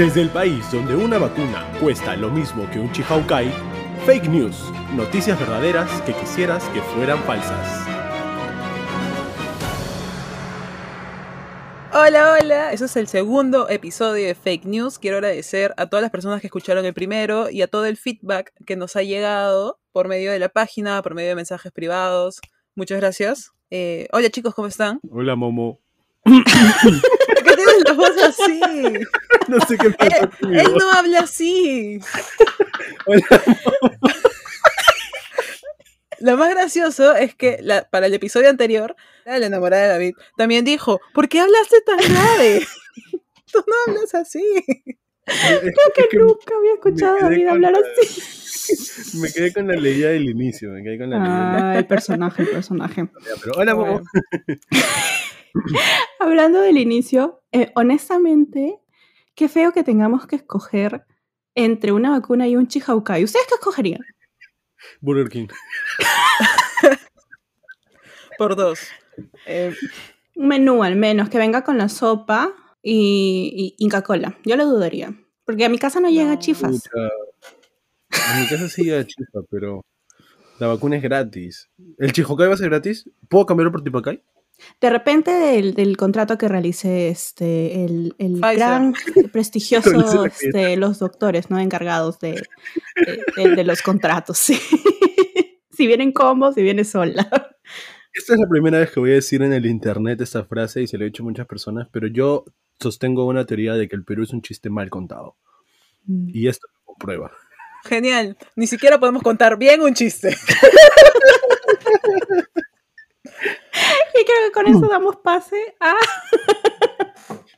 Desde el país donde una vacuna cuesta lo mismo que un Chihaukai, fake news, noticias verdaderas que quisieras que fueran falsas. Hola, hola, eso es el segundo episodio de Fake News. Quiero agradecer a todas las personas que escucharon el primero y a todo el feedback que nos ha llegado por medio de la página, por medio de mensajes privados. Muchas gracias. Eh, hola chicos, ¿cómo están? Hola, Momo. ¿Por qué tienes la voz así? No sé qué pasa Él, no habla así. Hola, Lo más gracioso es que la- para el episodio anterior, la enamorada de David también dijo, ¿por qué hablaste tan grave? Tú no hablas así. Creo que nunca había escuchado a David hablar así. Me quedé con la leída del inicio, me quedé con la leída. Ah, el personaje, el personaje. Pero hola. Bueno. Hablando del inicio, eh, honestamente, qué feo que tengamos que escoger entre una vacuna y un Chihaukai. ¿Ustedes qué escogerían? Burger King. Por dos. Eh, Un menú al menos, que venga con la sopa y, y Inca Cola. Yo lo dudaría. Porque a mi casa no llega No. chifas. En mi casa sí llega chifa, pero la vacuna es gratis. ¿El Chihokai va a ser gratis? ¿Puedo cambiarlo por Tipacay? De repente del, del contrato que realice este, el, el gran prestigioso, este, los doctores, ¿no? Encargados de, de, de- de los contratos, sí. si vienen combos, si viene sola. Esta es la primera vez que voy a decir en el internet esta frase y se lo he dicho a muchas personas, pero yo sostengo una teoría de que el Perú es un chiste mal contado. Y esto lo comprueba. genial. Ni siquiera podemos contar bien un chiste. Y creo que con eso damos pase a...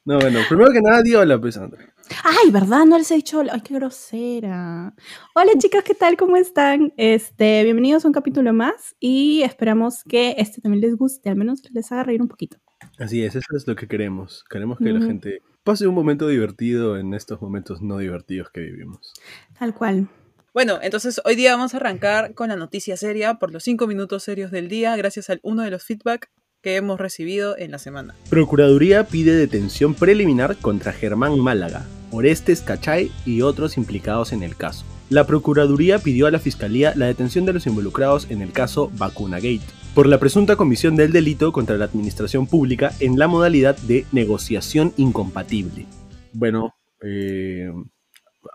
No, bueno, primero que nada, di hola, pues, André. Ay, ¿verdad? No les he dicho hola. Ay, qué grosera. Hola chicas, ¿qué tal? ¿Cómo están? Este, bienvenidos a un capítulo más y esperamos que este también les guste, al menos les haga reír un poquito. Así es, eso es lo que queremos. Queremos que la gente pase un momento divertido en estos momentos no divertidos que vivimos. Tal cual. Bueno, entonces hoy día vamos a arrancar con la noticia seria por los cinco minutos serios del día, gracias al uno de los feedback que hemos recibido en la semana. Procuraduría pide detención preliminar contra Germán Málaga, Orestes Cachay y otros implicados en el caso. La Procuraduría pidió a la Fiscalía la detención de los involucrados en el caso Vacunagate por la presunta comisión del delito contra la administración pública en la modalidad de negociación incompatible. Bueno, eh,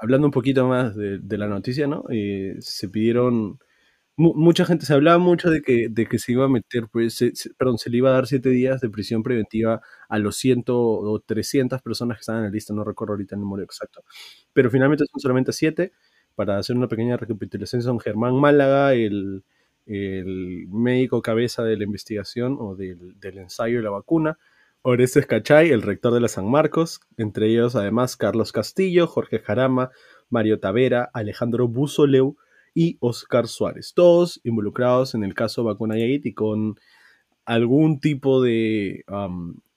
hablando un poquito más de, la noticia, ¿no? Eh, se pidieron mucha gente, se hablaba mucho de que, de que se iba a meter, pues, perdón, se le iba a dar siete días de prisión preventiva a los 100 o 300 personas que estaban en la lista, no recuerdo ahorita el número exacto, pero finalmente son solamente siete. Para hacer una pequeña recapitulación, son Germán Málaga, el, el médico cabeza de la investigación o del, del ensayo de la vacuna, Orestes Cachay, el rector de la San Marcos, entre ellos además Carlos Castillo, Jorge Jarama, Mario Tavera, Alejandro Busoleu, y Oscar Suárez, todos involucrados en el caso Vacunagate y con algún tipo de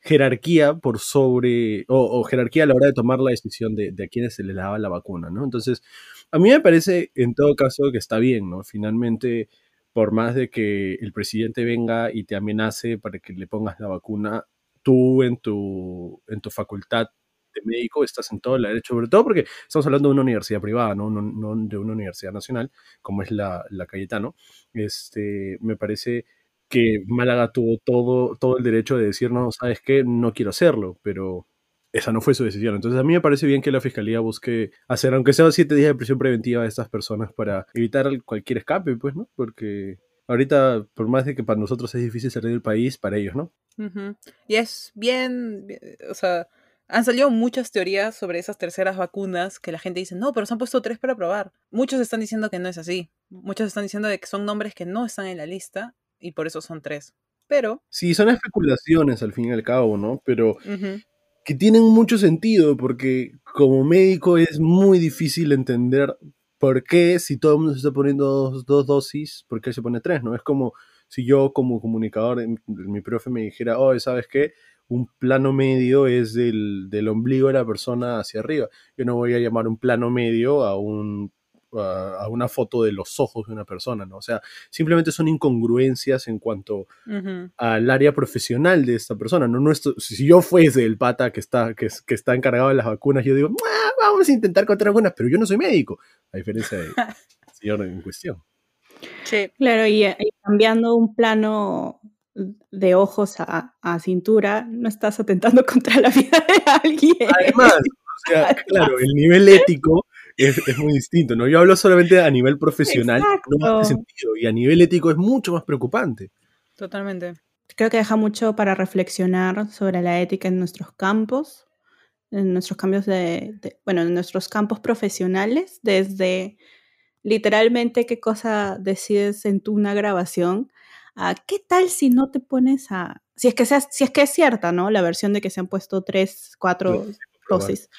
jerarquía por sobre, o, jerarquía a la hora de tomar la decisión de, de a quienes se les daba la vacuna, ¿no? Entonces, a mí me parece en todo caso que está bien, ¿no? Finalmente, por más de que el presidente venga y te amenace para que le pongas la vacuna, tú en tu, en tu facultad de médico estás en todo el derecho, sobre todo porque estamos hablando de una universidad privada, no, no, no de una universidad nacional, como es la, la Cayetano. Este, me parece que Málaga tuvo todo, todo el derecho de decir, no, ¿sabes qué? No quiero hacerlo, pero esa no fue su decisión. Entonces a mí me parece bien que la fiscalía busque hacer, aunque sea siete días de prisión preventiva a estas personas para evitar cualquier escape, pues, ¿no? Porque ahorita, por más de que para nosotros es difícil salir del país, para ellos, ¿no? Ujú. Y es bien- o sea, han salido muchas teorías sobre esas terceras vacunas que la gente dice, no, pero se han puesto tres para probar. Muchos están diciendo que no es así. Muchos están diciendo de que son nombres que no están en la lista y por eso son tres. Pero, Sí, son especulaciones al fin y al cabo, ¿no? Pero que tienen mucho sentido porque como médico es muy difícil entender por qué si todo el mundo se está poniendo dos, dos dosis, por qué se pone tres, ¿no? Es como si yo como comunicador, mi profe me dijera, oh, ¿sabes qué? Un plano medio es del, del ombligo de la persona hacia arriba. Yo no voy a llamar un plano medio a un a, a una foto de los ojos de una persona, ¿no? O sea, simplemente son incongruencias en cuanto al área profesional de esta persona. No nuestro, si yo fuese el pata que está, que, que está encargado de las vacunas, yo digo, "Ah, vamos a intentar contra vacunas, pero yo no soy médico, a diferencia del señor en cuestión. Sí. Claro, y, y cambiando un plano de ojos a, a cintura, no estás atentando contra la vida de alguien. Además, o sea, claro, el nivel ético es, es muy distinto, ¿no? Yo hablo solamente a nivel profesional, no hace sentido, y a nivel ético es mucho más preocupante. Totalmente. Creo que deja mucho para reflexionar sobre la ética en nuestros campos, en nuestros cambios de, de- bueno, en nuestros campos profesionales, desde literalmente qué cosa decides en tu una grabación, a qué tal si no te pones a, si es que seas, si es que es cierta, ¿no? La versión de que se han puesto tres, cuatro probar. dosis.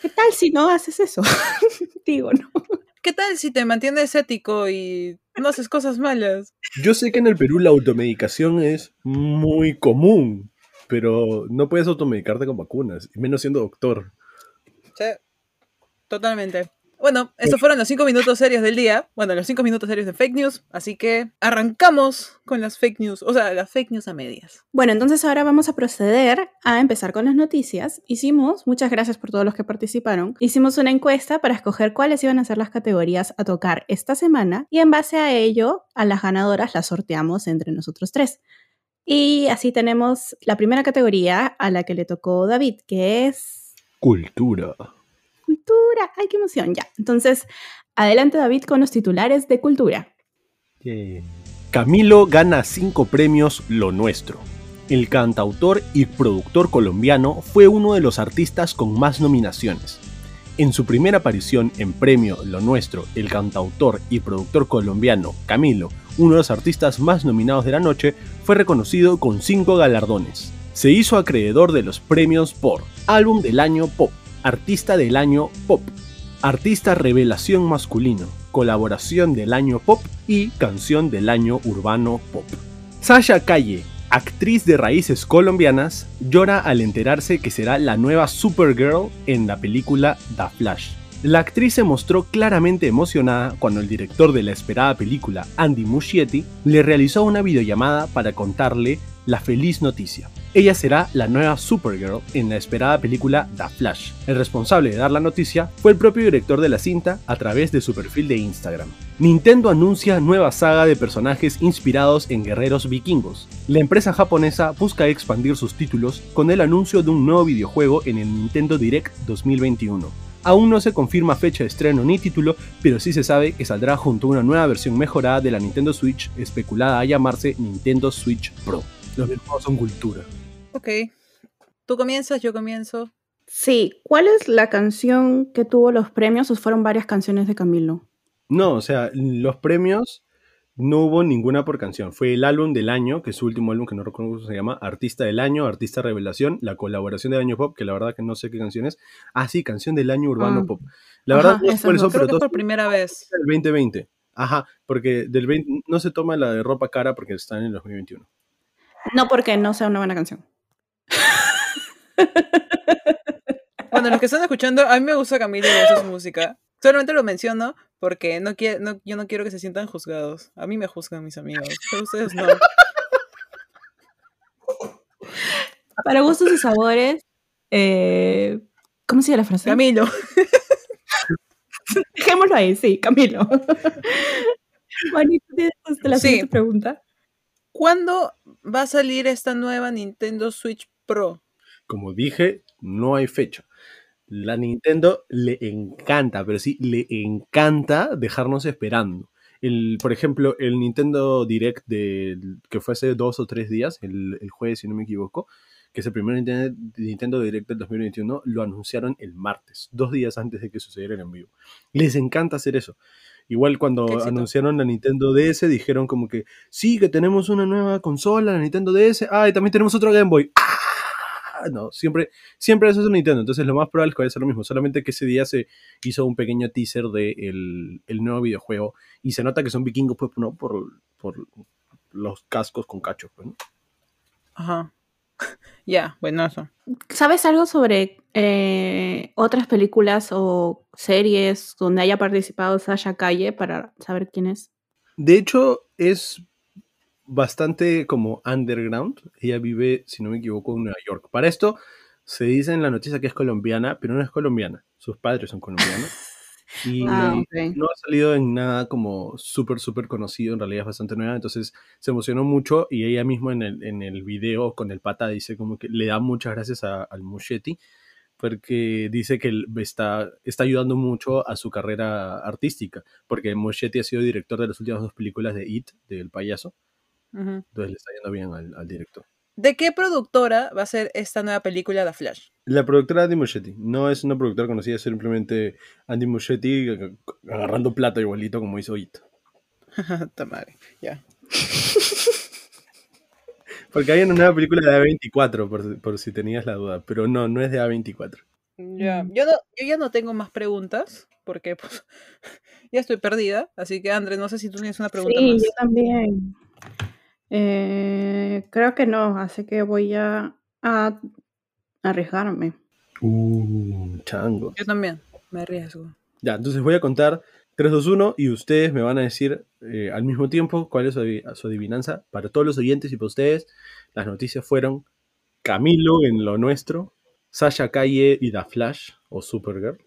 ¿Qué tal si no haces eso? Digo, ¿no? ¿Qué tal si te mantienes ético y no haces cosas malas? Yo sé que en el Perú la automedicación es muy común, pero no puedes automedicarte con vacunas, menos siendo doctor. Sí. Totalmente. Bueno, estos fueron los cinco minutos serios del día. Bueno, los cinco minutos serios de fake news. Así que arrancamos con las fake news. O sea, las fake news a medias. Bueno, entonces ahora vamos a proceder a empezar con las noticias. Hicimos, muchas gracias por todos los que participaron, hicimos una encuesta para escoger cuáles iban a ser las categorías a tocar esta semana y en base a ello, a las ganadoras las sorteamos entre nosotros tres. Y así tenemos la primera categoría a la que le tocó David, que es Cultura. Cultura. ¡Ay, qué emoción! Ya, entonces, adelante David con los titulares de cultura. Camilo gana cinco premios Lo Nuestro. El cantautor y productor colombiano fue uno de los artistas con más nominaciones. En su primera aparición en Premio Lo Nuestro, el cantautor y productor colombiano Camilo, uno de los artistas más nominados de la noche, fue reconocido con cinco galardones. Se hizo acreedor de los premios por Álbum del Año Pop, Artista del Año Pop, Artista Revelación Masculino, Colaboración del Año Pop y Canción del Año Urbano Pop. Sasha Calle, actriz de raíces colombianas, llora al enterarse que será la nueva Supergirl en la película The Flash. La actriz se mostró claramente emocionada cuando el director de la esperada película, Andy Muschietti, le realizó una videollamada para contarle la feliz noticia. Ella será la nueva Supergirl en la esperada película The Flash. El responsable de dar la noticia fue el propio director de la cinta a través de su perfil de Instagram. Nintendo anuncia nueva saga de personajes inspirados en guerreros vikingos. La empresa japonesa busca expandir sus títulos con el anuncio de un nuevo videojuego en el Nintendo Direct 2021. Aún no se confirma fecha de estreno ni título, pero sí se sabe que saldrá junto a una nueva versión mejorada de la Nintendo Switch, especulada a llamarse Nintendo Switch Pro. Los videojuegos son cultura. Ok. Tú comienzas, yo comienzo. Sí, ¿cuál es la canción que tuvo los premios o fueron varias canciones de Camilo? No, o sea, los premios no hubo ninguna por canción. Fue el álbum del año, que es su último álbum, que no recuerdo cómo se llama, Artista del Año, Artista Revelación, la colaboración del año pop, que la verdad que no sé qué canción es. Ah, sí, canción del año urbano Ah. pop. La Ajá, verdad no cuáles dos. son, Creo pero que es todos por primera vez. del 2020. Ajá, porque del 20 no se toma la de ropa cara porque están en el 2021. No porque no sea una buena canción. Bueno, los que están escuchando, a mí me gusta Camilo y me gusta su música. Solamente lo menciono porque no quiero, no, yo no quiero que se sientan juzgados. A mí me juzgan mis amigos, pero ustedes no. Para gustos y sabores, eh, ¿cómo se llama la frase? Camilo. Dejémoslo ahí, sí, Camilo. Juanito, ¿tienes la Sí. siguiente pregunta? ¿Cuándo va a salir esta nueva Nintendo Switch Pro? Como dije, no hay fecha. La Nintendo le encanta, pero sí, le encanta dejarnos esperando. Por ejemplo, el Nintendo Direct que fue hace dos o tres días, el, el jueves, si no me equivoco, que es el primer Nintendo, Direct del 2021, lo anunciaron el martes, dos días antes de que sucediera el en vivo. Les encanta hacer eso. Igual cuando anunciaron la Nintendo DS, dijeron como que, sí, que tenemos una nueva consola, la Nintendo DS, ah, y también tenemos otro Game Boy. ¡Ah! No, siempre, siempre eso es Nintendo, entonces lo más probable es que vaya a ser lo mismo, solamente que ese día se hizo un pequeño teaser del de el nuevo videojuego y se nota que son vikingos, pues, no, por, por los cascos con cachos, pues, ¿no? Ajá. Ya, bueno, eso. ¿Sabes algo sobre eh, otras películas o series donde haya participado Sasha Calle para saber quién es? De hecho, es bastante como underground. Ella vive, si no me equivoco, en Nueva York. Para esto, se dice en la noticia que es colombiana, pero no es colombiana. Sus padres son colombianos. Y Ah, no ha salido en nada como súper, súper conocido. En realidad es bastante nueva. Entonces se emocionó mucho y ella mismo en el, en el video con el pata dice como que le da muchas gracias a- al Muschetti porque dice que está, está ayudando mucho a su carrera artística, porque Muschetti ha sido director de las últimas dos películas de It, del payaso, entonces le está yendo bien al, al director. ¿De qué productora va a ser esta nueva película The Flash? La productora Andy Muschietti no es una productora conocida, es simplemente Andy Muschietti ag- agarrando plata igualito como hizo It. Ta madre, ya. Porque hay una nueva película de A24, por, por si tenías la duda, pero no, no es de A24. Ya, Mm. yo, no, yo ya no tengo más preguntas, porque pues, ya estoy perdida, así que André, no sé si tú tienes una pregunta Sí, más. yo también. Eh, creo que no, así que voy a, a arriesgarme. Uh, chango. Yo también, me arriesgo. Ya, entonces voy a contar 3, 2, 1 y ustedes me van a decir eh, al mismo tiempo cuál es su, adiv- su adivinanza. Para todos los oyentes y para ustedes, las noticias fueron Camilo en lo nuestro, Sasha Calle y The Flash o Supergirl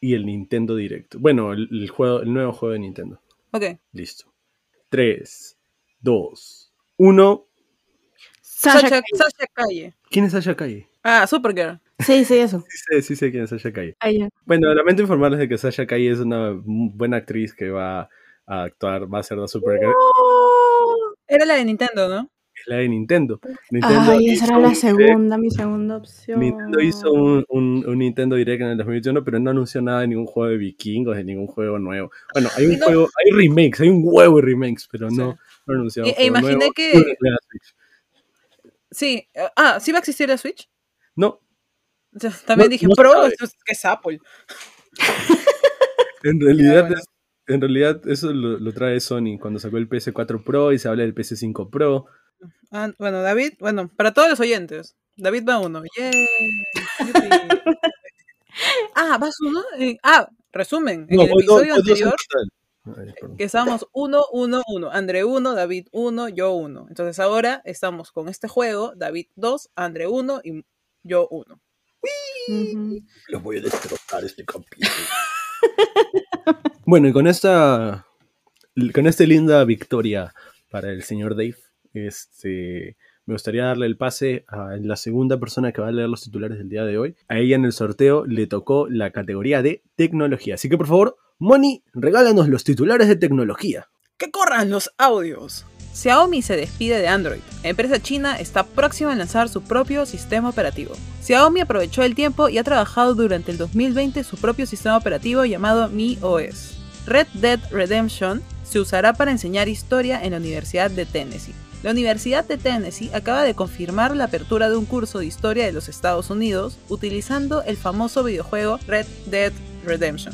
y el Nintendo Direct. Bueno, el, el juego, el nuevo juego de Nintendo. Ok, Listo. 3, 2, 1. Sasha Sasha, Calle. Sasha Calle. ¿Quién es Sasha Calle? Ah, Supergirl. Sí, sí, eso. Sí sé, sí sé quién es Sasha Calle. Ah, ya. Bueno, lamento informarles de que Sasha Calle es una buena actriz que va a actuar, va a ser la Supergirl. Era la de Nintendo, ¿no? Es la de Nintendo. Nintendo Ay, esa era la direct- segunda, mi segunda opción. Nintendo hizo un, un- un Nintendo Direct en el 2021, pero no anunció nada de ningún juego de vikingos, de ningún juego nuevo. Bueno, hay un no- juego, hay remakes, hay un huevo de remakes, pero no, Sí. Anunció. E- e imaginé que-. Sí. eh, Ah, ¿sí va a existir la Switch? No, O sea, También No- dije, no Pro, esto es, que es Apple. en realidad, bueno. es- en realidad eso lo, lo trae Sony cuando sacó el PS4 Pro y se habla del PS5 Pro. Ah, bueno, David, bueno, para todos los oyentes, David va uno. ¡Yay! Ah, ¿vas uno? Eh, ah, resumen. En No, el episodio anterior. Que estábamos 1, 1, 1. André 1, David 1, yo 1. Entonces ahora estamos con este juego, David 2, André 1 y yo 1. Ujú. Los voy a destrozar este capítulo. bueno, y con esta. Con esta linda victoria para el señor Dave, este. Me gustaría darle el pase a la segunda persona que va a leer los titulares del día de hoy. A ella en el sorteo le tocó la categoría de tecnología. Así que por favor, Moni, regálanos los titulares de tecnología. ¡Que corran los audios! Xiaomi se despide de Android. La empresa china está próxima a lanzar su propio sistema operativo. Xiaomi aprovechó el tiempo y ha trabajado durante el 2020 su propio sistema operativo llamado MiOS. Red Dead Redemption se usará para enseñar historia en la Universidad de Tennessee. La Universidad de Tennessee acaba de confirmar la apertura de un curso de historia de los Estados Unidos utilizando el famoso videojuego Red Dead Redemption.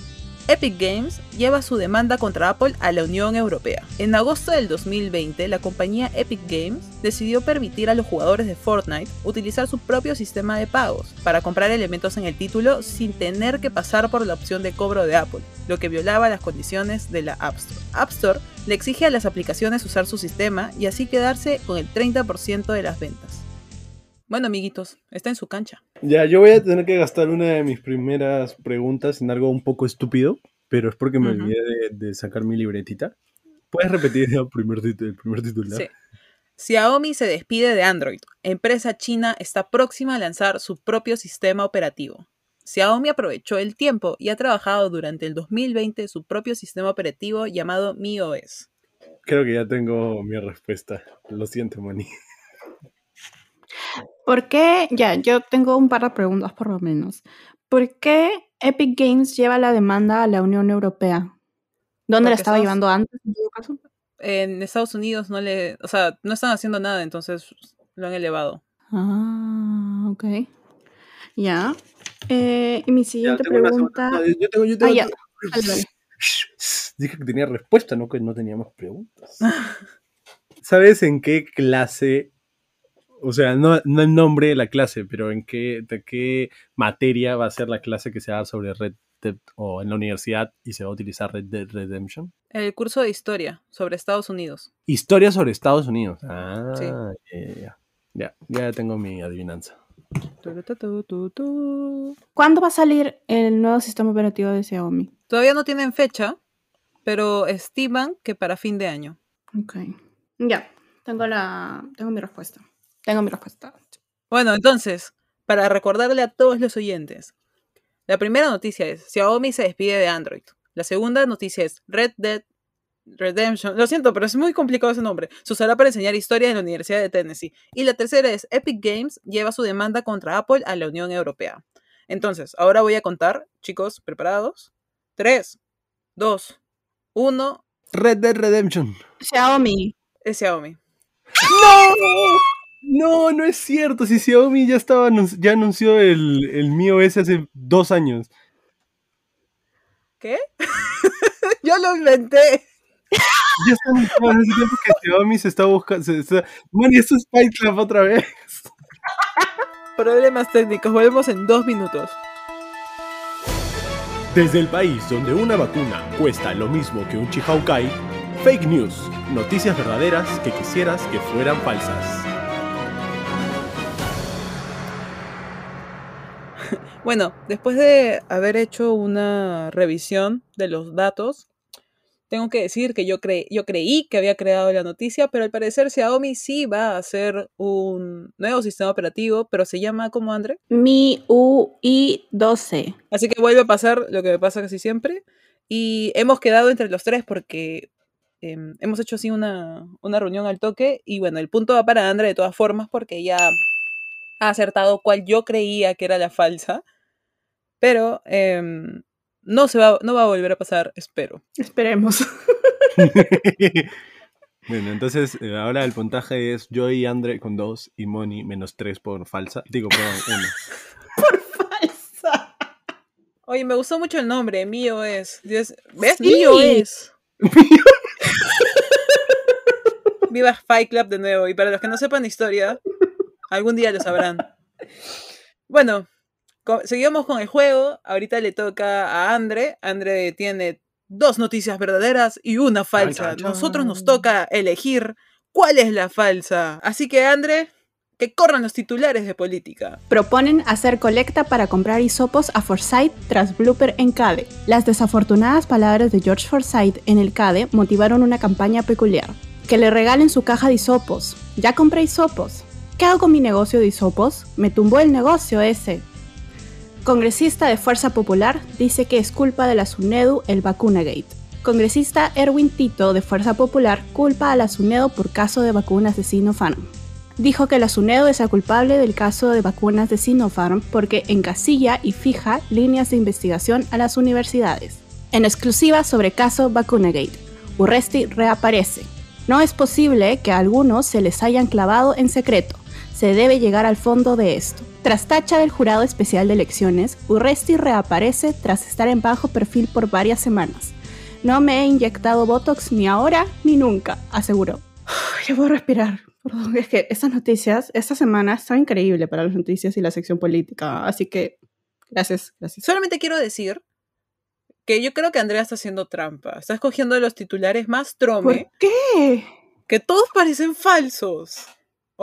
Epic Games lleva su demanda contra Apple a la Unión Europea. En agosto del 2020, la compañía Epic Games decidió permitir a los jugadores de Fortnite utilizar su propio sistema de pagos para comprar elementos en el título sin tener que pasar por la opción de cobro de Apple, lo que violaba las condiciones de la App Store. App Store le exige a las aplicaciones usar su sistema y así quedarse con el 30% de las ventas. Bueno, amiguitos, está en su cancha. Ya, yo voy a tener que gastar una de mis primeras preguntas en algo un poco estúpido, pero es porque me Ujú. olvidé de, de sacar mi libretita. ¿Puedes repetir el primer, el primer titular? Sí. Xiaomi se despide de Android. Empresa china está próxima a lanzar su propio sistema operativo. Xiaomi aprovechó el tiempo y ha trabajado durante el 2020 su propio sistema operativo llamado MiOS. Creo que ya tengo mi respuesta. Lo siento, Moni. ¿Por qué? Ya, yo tengo un par de preguntas por lo menos. ¿Por qué Epic Games lleva la demanda a la Unión Europea? ¿Dónde la estaba Estados- llevando antes, en todo caso? En Estados Unidos no le, o sea, no están haciendo nada, entonces lo han elevado. Ah, ok. Ya. Eh, y mi Ya, siguiente pregunta. yo tengo, yo tengo Ah, ya. tengo- Dale, dale. Dije que tenía respuesta, no que no teníamos preguntas. ¿Sabes en qué clase O sea, no, no el nombre de la clase, pero en qué, de qué materia va a ser la clase que se va sobre Red Dead o en la universidad y se va a utilizar Red Dead Redemption. El curso de historia sobre Estados Unidos. Historia sobre Estados Unidos. Ah, Sí. ya, ya, ya. Ya, ya tengo mi adivinanza. ¿Cuándo va a salir el nuevo sistema operativo de Xiaomi? Todavía no tienen fecha, pero estiman que para fin de año. Ok. Ya, tengo la. Tengo mi respuesta. Tengo mi respuesta. Bueno, entonces, para recordarle a todos los oyentes, la primera noticia es Xiaomi se despide de Android. La segunda noticia es Red Dead Redemption. Lo siento, pero es muy complicado ese nombre. Se usará para enseñar historia en la Universidad de Tennessee. Y la tercera es Epic Games lleva su demanda contra Apple a la Unión Europea. Entonces, ahora voy a contar, chicos, ¿preparados? 3, 2, 1, Red Dead Redemption. Xiaomi. es Xiaomi. No, no es cierto. Si Xiaomi ya estaba ya anunció el, el Mi OS hace dos años. ¿Qué? Yo lo inventé. Ya está anunciado hace tiempo que Xiaomi se está buscando. Se, se- Man, y esto es Fight Club otra vez. Problemas técnicos, volvemos en dos minutos. Desde el país donde una vacuna cuesta lo mismo que un Chihaukai, fake news, noticias verdaderas que quisieras que fueran falsas. Bueno, después de haber hecho una revisión de los datos, tengo que decir que yo, cre- yo creí que había creado la noticia, pero al parecer Xiaomi sí va a hacer un nuevo sistema operativo, pero se llama como Android. Mi UI 12. Así que vuelve a pasar lo que me pasa casi siempre. Y hemos quedado entre los tres porque em, hemos hecho así una, una reunión al toque. Y bueno, el punto va para Andrea de todas formas porque ya ha acertado cuál yo creía que era la falsa. Pero em, no, se va, no va a volver a pasar, espero. Esperemos. bueno, entonces eh, ahora el puntaje es yo y Andre con dos y Moni menos tres por falsa. Digo, perdón, uno. Falsa. Oye, me gustó mucho el nombre, mío es. Dios- ¿Ves? Sí. Mío es. Viva Fight Club de nuevo. Y para los que no sepan historia, algún día lo sabrán. Bueno, seguimos con el juego. Ahorita le toca a Andre. Andre tiene dos noticias verdaderas y una falsa. Nosotros nos toca elegir cuál es la falsa. Así que, Andre, que corran los titulares de política. Proponen hacer colecta para comprar hisopos a Forsyth tras blooper en CADE. Las desafortunadas palabras de George Forsyth en el CADE motivaron una campaña peculiar. Que le regalen su caja de hisopos. Ya compré hisopos. ¿Qué hago con mi negocio de hisopos? Me tumbó el negocio ese. Congresista de Fuerza Popular dice que es culpa de la SUNEDU el vacunagate. Congresista Erwin Tito de Fuerza Popular culpa a la SUNEDU por caso de vacunas de Sinopharm dijo que la SUNEDO es la culpable del caso de vacunas de Sinopharm porque encasilla y fija líneas de investigación a las universidades. En exclusiva sobre caso Vacunagate, Urresti reaparece. No es posible que a algunos se les hayan clavado en secreto. Se debe llegar al fondo de esto. Tras tacha del jurado especial de elecciones, Urresti reaparece tras estar en bajo perfil por varias semanas. No me he inyectado Botox ni ahora ni nunca, aseguró. Ya puedo respirar. Perdón, es que estas noticias, esta semana está increíble para las noticias y la sección política. Así que, gracias, gracias. Solamente quiero decir que yo creo que Andrea está haciendo trampa. Está escogiendo los titulares más trome, ¿Por qué? que todos parecen falsos.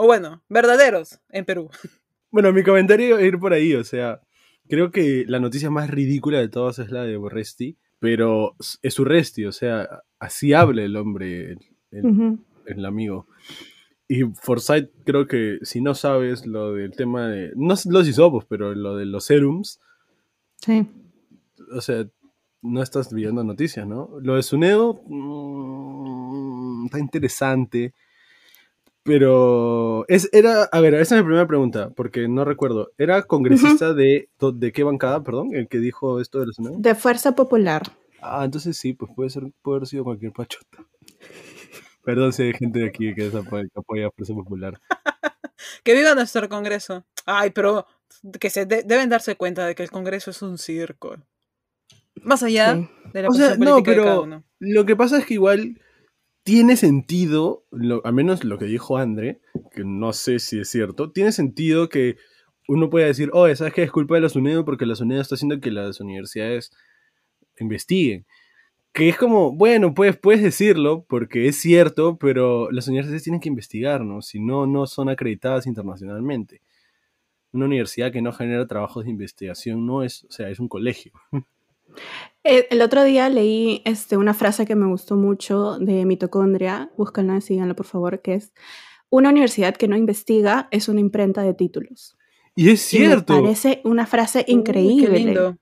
O bueno, verdaderos en Perú. Bueno, mi comentario va a ir por ahí, o sea, creo que la noticia más ridícula de todas es la de Borresti, pero es Urresti, o sea, así habla el hombre, el, el- amigo. Y Forsyth, creo que si no sabes lo del tema de, no es los hisopos, pero lo de los serums, Sí. o sea, no estás viendo noticias, ¿no? Lo de Sunedo mm, está interesante, pero es, era, a ver, esa es mi primera pregunta, porque no recuerdo, ¿era congresista de, de qué bancada, perdón, el que dijo esto de la? De Fuerza Popular. Ah, entonces sí, pues puede ser, puede haber sido cualquier pachota. Perdón si hay gente de aquí que, que apoya a Fuerza Popular. Que viva nuestro Congreso. Ay, pero que se de- deben darse cuenta de que el Congreso es un circo. Más allá Sí. de la O sea, no, política de cada pero uno. lo que pasa es que igual tiene sentido, lo, al menos lo que dijo André, que no sé si es cierto, tiene sentido que uno pueda decir, oh, ¿sabes qué? Es culpa de las UNED porque las UNED está haciendo que las universidades investiguen. Que es como, bueno, pues puedes decirlo porque es cierto, pero las universidades tienen que investigar, ¿no? Si no, no son acreditadas internacionalmente. Una universidad que no genera trabajos de investigación no es, o sea, es un colegio. Eh, El otro día leí este, una frase que me gustó mucho de mitocondria, búscanla, síganla por favor, que es, una universidad que no investiga es una imprenta de títulos. Y es Y me cierto. parece una frase Uy, qué increíble. lindo.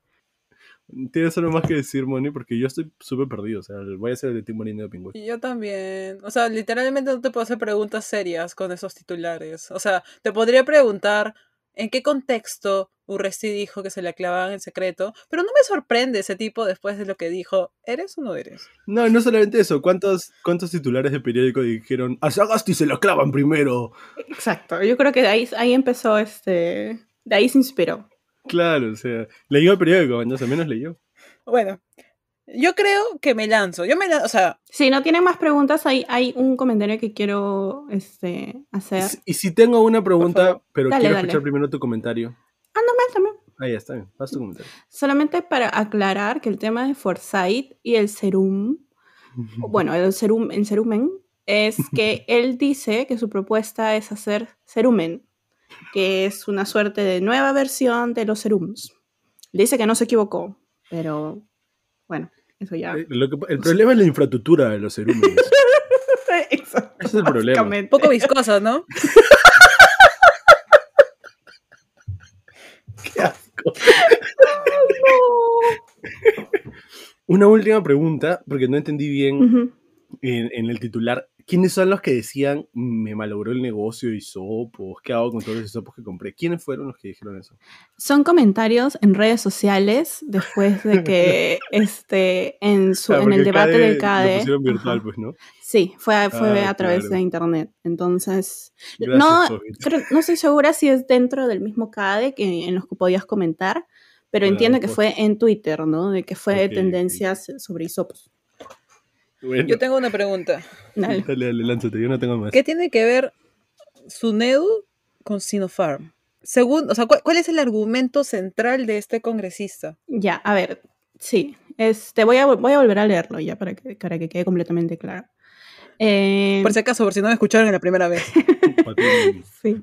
Tienes algo más que decir, Moni, porque yo estoy súper perdido. O sea, voy a hacer el de Tim Marino de Pingüe. Y Yo también. O sea, literalmente no te puedo hacer preguntas serias con esos titulares. O sea, te podría preguntar en qué contexto Urresti dijo que se le clavaban en secreto, pero no me sorprende ese tipo después de lo que dijo. ¿Eres o no eres? No, no solamente eso. ¿Cuántos, cuántos titulares de periódico dijeron a Sagasti se lo clavan primero? Exacto, yo creo que de ahí, ahí empezó este, de ahí se inspiró. Claro, o sea, leyó el periódico, entonces al menos leyó. Bueno, yo creo que me lanzo. Yo me lanzo, o sea, Si no tienen más preguntas, hay, hay un comentario que quiero este, hacer. Y si- tengo una pregunta, pero Dale, quiero dale. escuchar primero tu comentario. Ah, no, mal también. Ahí está bien, haz tu comentario. Solamente para aclarar que el tema de Foresight y el serum, bueno, el serum, el cerumen, es que él dice que su propuesta es hacer cerumen, que es una suerte de nueva versión de los serums. Dice que no se equivocó, pero bueno, eso ya. Eh, lo que- el problema es la infraestructura de los cerúmenes. Exacto, Ese es el problema. poco viscosa, ¿no? Qué asco. Una última pregunta, porque no entendí bien en el titular. ¿Quiénes son los que decían me malogró el negocio de hisopos? ¿Qué hago con todos los hisopos que compré? ¿Quiénes fueron los que dijeron eso? Son comentarios en redes sociales después de que este, en, su, Ah, en el debate CADE del CADE. Lo pusieron virtual, ajá, pues, ¿no? Sí, fue, a- fue Ah, a través claro. de internet. Entonces, Gracias, no, creo- no estoy segura si es dentro del mismo CADE que, en los que podías comentar, pero Claro, entiendo que pues. fue en Twitter, ¿no? De que fue Ok, ok. tendencias sobre hisopos. Bueno, Yo tengo una pregunta. Dale. dale, dale, lánzate, yo no tengo más. ¿Qué tiene que ver Sunedu con Sinopharm? Según, o sea, ¿cuál, cuál es el argumento central de este congresista? Ya, a ver, sí. Este, voy, a, voy a volver a leerlo ya para que, para que quede completamente claro. Eh, Por si acaso, por si no me escucharon en la primera vez. Sí.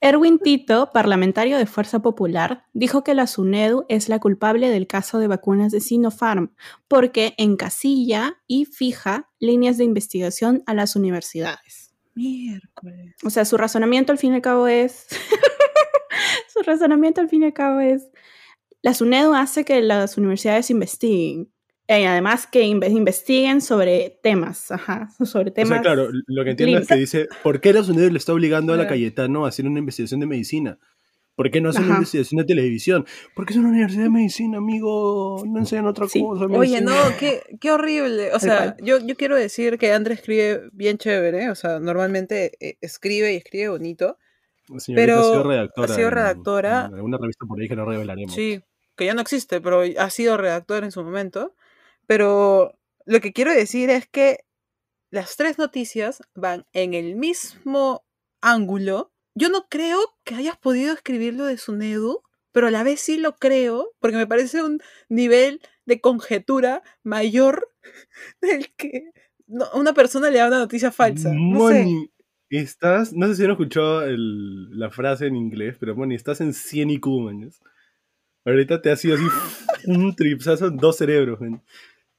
Erwin Tito, parlamentario de Fuerza Popular, dijo que la SUNEDU es la culpable del caso de vacunas de Sinopharm porque encasilla y fija líneas de investigación a las universidades. Miércoles. O sea, su razonamiento al fin y al cabo es... su razonamiento al fin y al cabo es... La SUNEDU hace que las universidades investiguen. Y además que inve- investiguen sobre temas, ajá, sobre O temas... sea, claro, lo que entiendo es que dice, ¿por qué Estados Unidos le está obligando a la. Cayetano a hacer una investigación de medicina? ¿Por qué no hace una investigación de televisión? Porque es una universidad de medicina, amigo. No enseñan otra Sí. cosa. Oye, no, medicina. qué, qué horrible. O sea, yo, yo quiero decir que André escribe bien chévere. O sea, normalmente eh, escribe y escribe bonito. La señorita pero ha sido redactora. ha sido en- redactora. En alguna revista por ahí que no revelaremos. Sí, que ya no existe, pero ha sido redactor en su momento. Pero lo que quiero decir es que las tres noticias van en el mismo ángulo. Yo no creo que hayas podido escribir lo de Sunedu, pero a la vez sí lo creo, porque me parece un nivel de conjetura mayor del que una persona le da una noticia falsa. No sé. Moni, estás, no sé si no escuchó el- la frase en inglés, pero Moni, estás en 100 IQ, mañas. Ahorita te ha sido así un tripsazo en dos cerebros, man.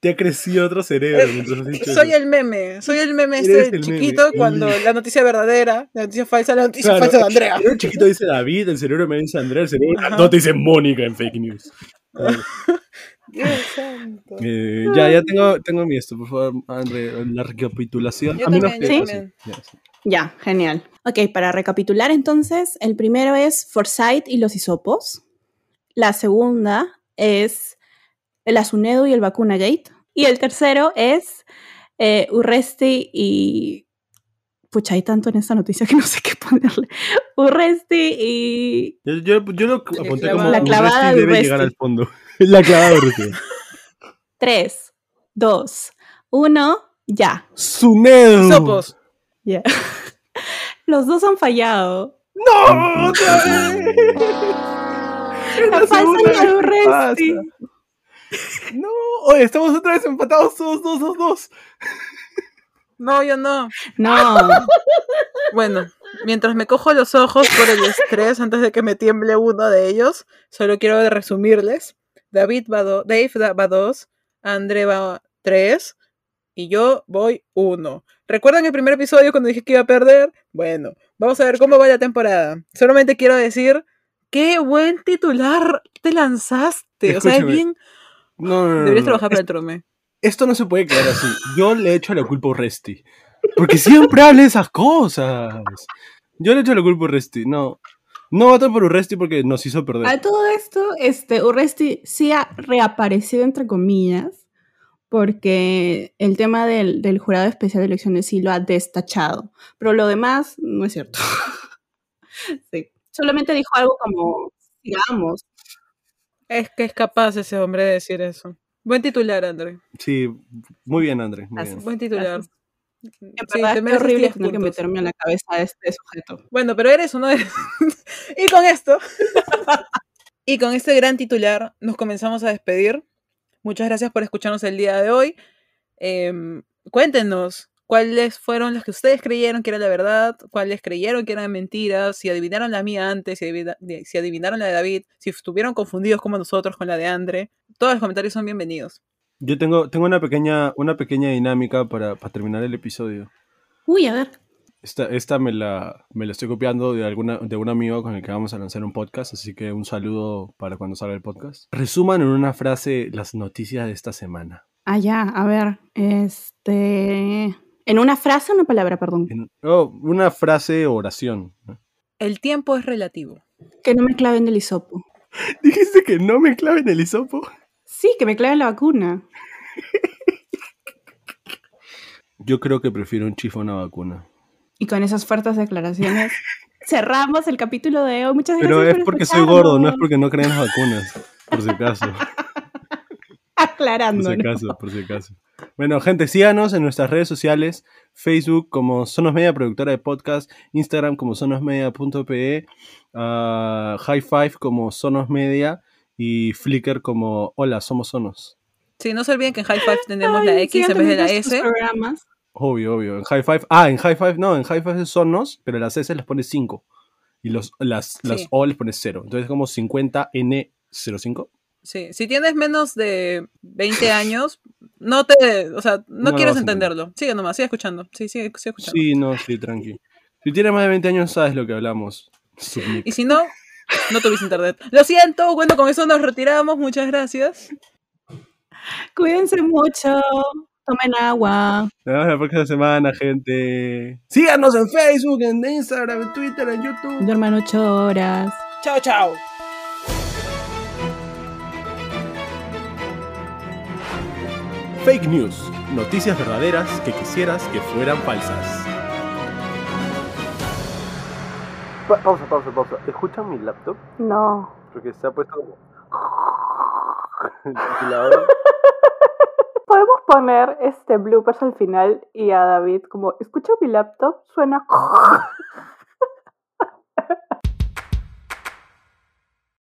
Te ha crecido otro cerebro mientras has dicho Soy eso. el meme, soy el meme este el chiquito cuando la noticia verdadera, la noticia falsa, la noticia Claro, falsa de Andrea. El chiquito dice David, el cerebro me dice Andrea, el cerebro Ajá. no te dice Mónica en fake news. Vale. Dios santo. Eh, ya, ya tengo, tengo mi esto, por favor, André, la recapitulación. Yo también, que- sí, también. ya, sí. Ya, genial. Ok, para recapitular entonces, el primero es Foresight y los hisopos. La segunda es el Asunedu y el Vacuna Gate. Y el tercero es eh, Urresti y... Pucha, hay tanto en esta noticia que no sé qué ponerle. Urresti y... Yo, yo, yo lo apunté como La clavada Urresti de debe Urresti. llegar al fondo. la clavada de Urresti. 3, 2, 1. Ya. Sunedo. Sopos. Ya. Los dos han fallado. ¡No! ¡Otra vez! La falsa Urresti. pasa. No, oye, estamos otra vez empatados todos, dos, dos, dos. No, yo no. No. Bueno, mientras me cojo los ojos por el estrés antes de que me tiemble uno de ellos, solo quiero resumirles. David va do- Dave da- va 2, André va 3 y yo voy 1. ¿Recuerdan el primer episodio cuando dije que iba a perder? Bueno, vamos a ver cómo va la temporada. Solamente quiero decir, qué buen titular te lanzaste. O sea, es bien... No, no, no. Deberías no. trabajar para Es- el Trome. Esto no se puede quedar así. Yo le echo la culpa a Urresti. Porque siempre habla de esas cosas. Yo le echo la culpa a Urresti. No. No votan por Urresti porque nos hizo perder. A todo esto, este, Urresti sí ha reaparecido, entre comillas, porque el tema del, del jurado especial de elecciones sí lo ha destachado. Pero lo demás no es cierto. sí. Solamente dijo algo como, sigamos. Es que es capaz ese hombre de decir eso. Buen titular, André. Sí, muy bien, André. Muy Gracias. bien. Buen titular. Gracias. En Sí, verdad te es horrible 10 tener que meterme en la cabeza de este sujeto. Bueno, pero eres o no eres. y con esto. y con este gran titular nos comenzamos a despedir. Muchas gracias por escucharnos el día de hoy. Em, cuéntenos cuáles fueron las que ustedes creyeron que era la verdad, cuáles creyeron que eran mentiras, si adivinaron la mía antes, si, adivina- de- si adivinaron la de David, si estuvieron confundidos como nosotros con la de Andre. Todos los comentarios son bienvenidos. Yo tengo, tengo una, pequeña, una pequeña dinámica para, para terminar el episodio. Uy, a ver. Esta, esta me, la, me la estoy copiando de, alguna, de un amigo con el que vamos a lanzar un podcast, así que un saludo para cuando salga el podcast. Resuman en una frase las noticias de esta semana. Ah, ya, a ver. Este. En una frase o una palabra, perdón. En- oh, una frase o oración. El tiempo es relativo. Que no me claven el hisopo. ¿Dijiste que no me claven el hisopo? Sí, que me claven la vacuna. Yo creo que prefiero un chifo a una vacuna. Y con esas fuertes declaraciones cerramos el capítulo de hoy. Muchas gracias. Pero es por porque soy gordo, no es porque no creen las vacunas. Por si acaso. Por Aclarando. si ¿no? acaso, por si acaso. Bueno, gente, síganos en nuestras redes sociales. Facebook como Sonos Media, productora de podcast. Instagram como sonosmedia.pe. ah, High Five como Sonos Media. Y Flickr como Hola, somos Sonos. Sí, no se olviden que en High Five tenemos la X en vez de la S. programas. Obvio, obvio. En High Five. Ah, en High Five no, en High Five es Sonos, pero las S les pone 5. Y los, las, las Sí. O les pone 0. Entonces como 50N05. Sí, si tienes menos de 20 años, no te, o sea, no, quieres entenderlo. Sigue nomás, sigue escuchando. Sí, sigue, sigue escuchando. Sí, no, sí, tranqui. Si tienes más de 20 años, sabes lo que hablamos. Y si no, no tuviste internet. Lo siento, bueno, con eso nos retiramos. Muchas gracias. Cuídense mucho. Tomen agua. Nos vemos la próxima semana, gente. Síganos en Facebook, en Instagram, en Twitter, en YouTube. Duerman ocho horas. Chao, chao. Fake News. Noticias verdaderas que quisieras que fueran falsas. pausa, pausa, pausa. ¿Escuchan mi laptop? No. Porque se ha puesto como... ventilador. Podemos poner este bloopers al final y a David como, escucha mi laptop, suena...